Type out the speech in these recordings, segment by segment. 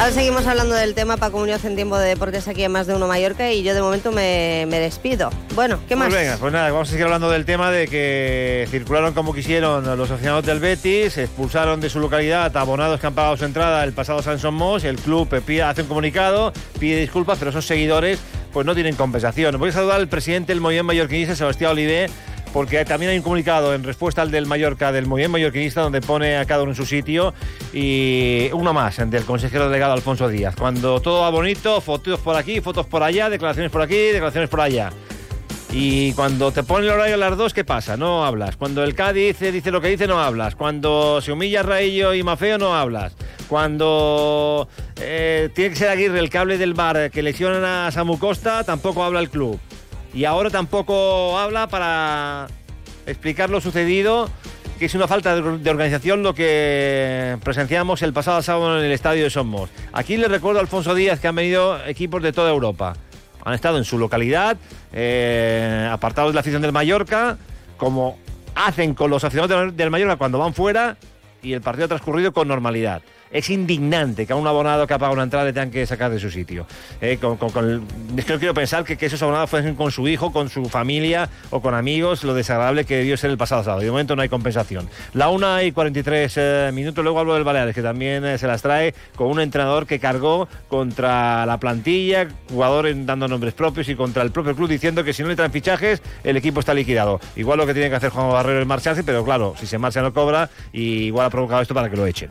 Ahora seguimos hablando del tema Paco Muñoz en tiempo de deportes aquí en Más de Uno Mallorca y yo de momento me, me despido. Bueno, ¿qué más? Pues venga, pues nada, vamos a seguir hablando del tema de que circularon como quisieron los aficionados del Betis, expulsaron de su localidad a abonados que han pagado su entrada el pasado San Somos, el club pide, hace un comunicado, pide disculpas, pero esos seguidores pues no tienen compensación. Voy a saludar al presidente del Movimiento Mallorquinista, Sebastián Olivé, porque también hay un comunicado en respuesta al del Mallorca, del Movimiento Mallorquinista, donde pone a cada uno en su sitio, y uno más, del consejero delegado Alfonso Díaz. Cuando todo va bonito, fotos por aquí, fotos por allá, declaraciones por aquí, declaraciones por allá. Y cuando te pone el horario a las dos, ¿qué pasa? No hablas. Cuando el Cádiz dice lo que dice, no hablas. Cuando se humilla Raillo y Mafeo, no hablas. Cuando eh, tiene que ser Aguirre el cable del bar que lesionan a Samu Costa, tampoco habla el club y ahora tampoco habla para explicar lo sucedido, que es una falta de organización lo que presenciamos el pasado sábado en el estadio de Somos. Aquí le recuerdo a Alfonso Díaz que han venido equipos de toda Europa. Han estado en su localidad, eh, apartados de la afición del Mallorca, como hacen con los aficionados del Mallorca cuando van fuera y el partido ha transcurrido con normalidad es indignante que a un abonado que ha pagado una entrada le tengan que sacar de su sitio. Eh, es que no quiero pensar que, esos abonados fuesen con su hijo, con su familia o con amigos, lo desagradable que debió ser el pasado sábado. De momento no hay compensación. La 1 y 43 eh, minutos, luego hablo del Baleares, que también eh, se las trae con un entrenador que cargó contra la plantilla, jugadores dando nombres propios y contra el propio club diciendo que si no le traen fichajes, el equipo está liquidado. Igual lo que tiene que hacer Juan Barrero es marcharse, pero claro, si se marcha no cobra y igual ha provocado esto para que lo echen.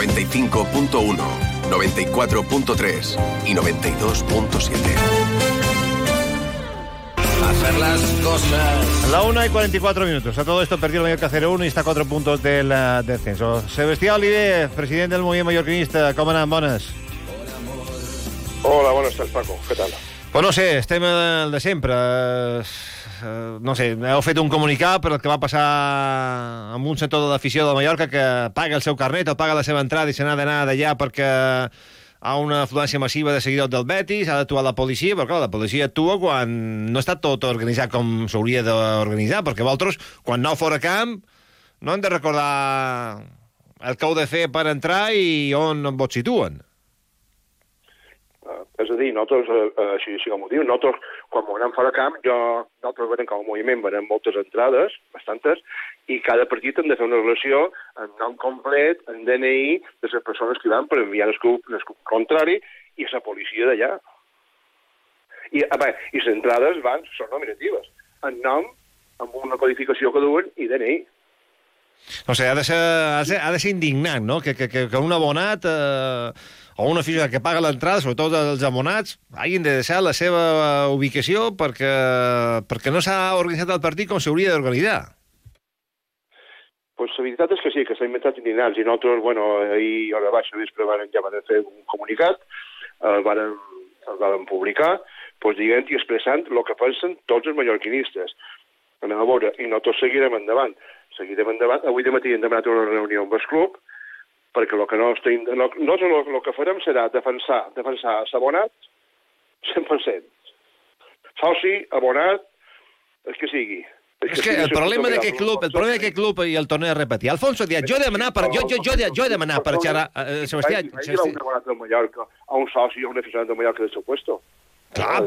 95.1, 94.3 y 92.7. Hacer las cosas. La 1 y 44 minutos. A todo esto perdió el Mallorca 0-1 y está a 4 puntos del uh, descenso. Sebastián Oliver, presidente del Movimiento Mallorquinista. ¿Cómo andan? Bones? Hola, buenas tardes, Paco. ¿Qué tal? Pues no sé, estem el de sempre. Eh, no sé, heu fet un comunicat per el que va passar amb un sector de l'afició de Mallorca que paga el seu carnet o paga la seva entrada i se n'ha d'anar d'allà perquè ha una afluència massiva de seguidors del Betis, ha d'actuar la policia, però clar, la policia actua quan no està tot organitzat com s'hauria d'organitzar, perquè vosaltres, quan aneu fora camp, no hem de recordar el que heu de fer per entrar i on vos situen. És a dir, nosaltres, uh, uh, així, així com ho diu, nosaltres, quan anem fora camp, jo, nosaltres veiem com a moviment, veiem moltes entrades, bastantes, i cada partit hem de fer una relació en nom complet, en DNI, de les persones que van per enviar el club, el club contrari i la policia d'allà. I, a veure, i les entrades van, són nominatives, en nom, amb una codificació que duen i DNI. O sigui, ha de ser, ha de ser, ha de ser indignant, no?, que, que, que un abonat... Eh o una afició que paga l'entrada, sobretot els abonats, hagin de deixar la seva ubicació perquè, perquè no s'ha organitzat el partit com s'hauria d'organitzar. Pues la veritat és que sí, que s'ha inventat indignants i nosaltres, bueno, ahir a la baixa vespre van, ja van fer un comunicat, el van, el van publicar, pues, dient i expressant el que pensen tots els mallorquinistes. Anem a veure, i nosaltres seguirem endavant. Seguirem endavant. Avui de matí hem demanat una reunió amb el club, perquè el que no estem... No, nosaltres el, el que farem serà defensar, defensar s'abonat 100%. Soci, abonat, el que sigui. És que el problema d'aquest club, el problema d'aquest club, i el torno a repetir, Alfonso Díaz, jo he demanat per, jo, jo, jo, jo he demanat per xerrar, eh, Sebastià... Vaig, vaig a una del Mallorca, a un soci, a un aficionat del Mallorca del seu puesto. Clar.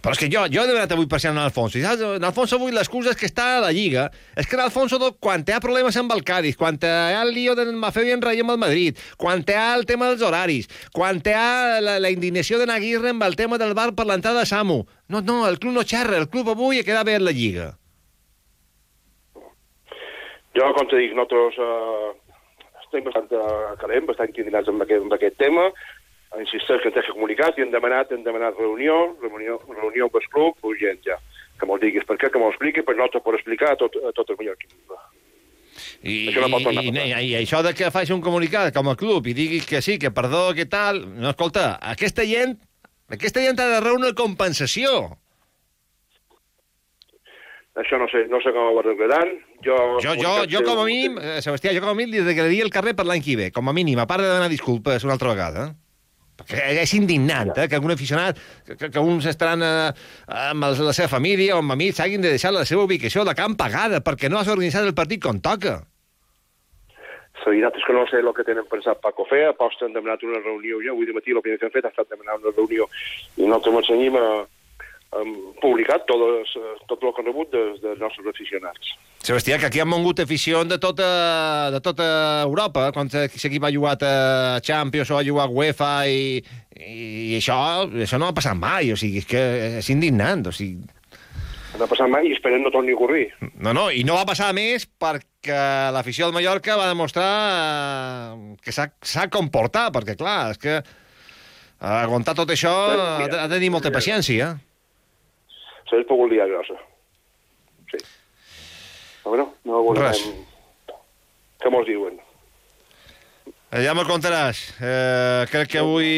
Però és que jo, jo he demanat avui ser en Alfonso. I saps, en Alfonso avui l'excusa és que està a la Lliga. És que l'Alfonso, quan té problemes amb el Cádiz, quan té el lío del Mafeu i en Rei amb el Madrid, quan té el tema dels horaris, quan té la, la indignació de Naguirre amb el tema del bar per l'entrada de Samu. No, no, el club no xerra, el club avui ha quedat bé en la Lliga. Jo, com te dic, nosaltres eh, estem bastant calent, bastant indignats amb aquest, amb aquest tema, insisteix que ens ha comunicat i hem demanat, hem demanat reunió, reunió, reunió amb el club, urgent ja. Que m'ho diguis per què, que m'ho expliqui, per nosaltres per explicar a tot, a tot el mallorquí. I, això no i, i, i, això de que faci un comunicat com a club i digui que sí, que perdó, que tal... No, escolta, aquesta gent, aquesta gent ha de rebre una compensació. Això no sé, no sé com ho arreglaran. Jo, jo, jo, jo com a mínim, eh, Sebastià, jo com a mínim li regalaria el carrer per l'any que ve, com a mínim, a part de demanar disculpes una altra vegada. Perquè és indignant, eh, que algun aficionat, que, que uns estaran eh, amb la seva família o amb amics hagin de deixar la seva ubicació de camp pagada perquè no has organitzat el partit com toca. Veritat és que no sé el que tenen pensat Paco fer, aposta han demanat una reunió ja, avui de matí el que han fet ha estat demanar una reunió i nosaltres m'ensenyim a, hem publicat tot, les, tot el que han rebut dels, dels nostres aficionats. Sebastià, que aquí han mogut afició de tota, de tota Europa, quan l'equip ha jugat a Champions o ha jugat a UEFA i, i això, això no ha passat mai, o sigui, és que és indignant, o sigui... No ha passat mai i esperem no torni a ocorrir. No, no, i no va passar més perquè l'afició del Mallorca va demostrar eh, que s'ha comportat, perquè clar, és que aguantar tot això ha de, ha de tenir molta paciència. Eh? S'hagués pogut liar grossa. Sí. Però bueno, no volem... Res. Què mos diuen? Eh, ja me'l contaràs. Eh, crec que avui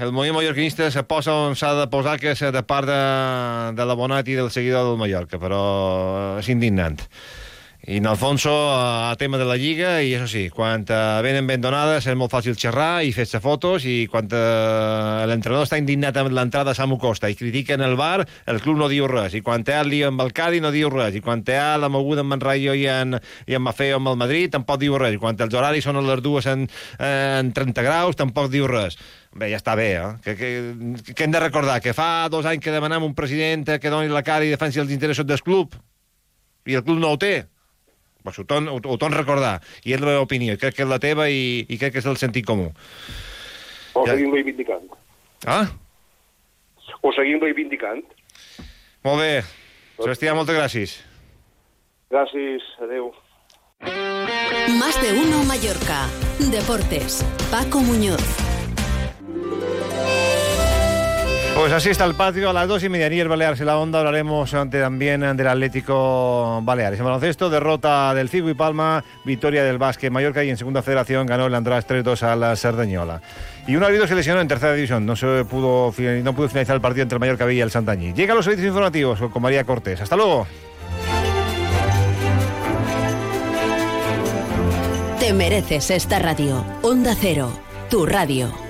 el moviment mallorquinista se posa on s'ha de posar, que és de part de, de l'abonat i del seguidor del Mallorca, però és indignant. I en Alfonso, a tema de la Lliga, i això sí, quan uh, venen ben donades és molt fàcil xerrar i fer-se fotos, i quan uh, l'entrenador està indignat amb l'entrada a Samu Costa i critiquen el bar, el club no diu res, i quan té el lío amb el Cadi no diu res, i quan té la moguda amb en Rayo i en, i en Mafeo amb el Madrid tampoc diu res, i quan els horaris són a les dues en, en 30 graus tampoc diu res. Bé, ja està bé, eh? Que, que, que hem de recordar que fa dos anys que demanem un president que doni la cara i defensi els interessos del club, i el club no ho té pues ho, torn, ho, ho torn recordar, i és la meva opinió, crec que és la teva i, i crec que és el sentit comú. O ja... seguim reivindicant. Ah? O seguim reivindicant. Molt bé. Sebastià, moltes gràcies. Gràcies, adeu. Más de uno Mallorca. Deportes. Paco Muñoz. Pues así está el patio. A las dos y media el Baleares la Onda hablaremos también del Atlético Baleares. En baloncesto, derrota del Figo y Palma, victoria del Básquet Mallorca y en segunda federación ganó el András 3-2 a la Sardañola. Y un árbitro se lesionó en tercera división. No se pudo, no pudo finalizar el partido entre el Mallorca y el Santañí. Llega a los servicios informativos con María Cortés. Hasta luego. Te mereces esta radio. Onda Cero, tu radio.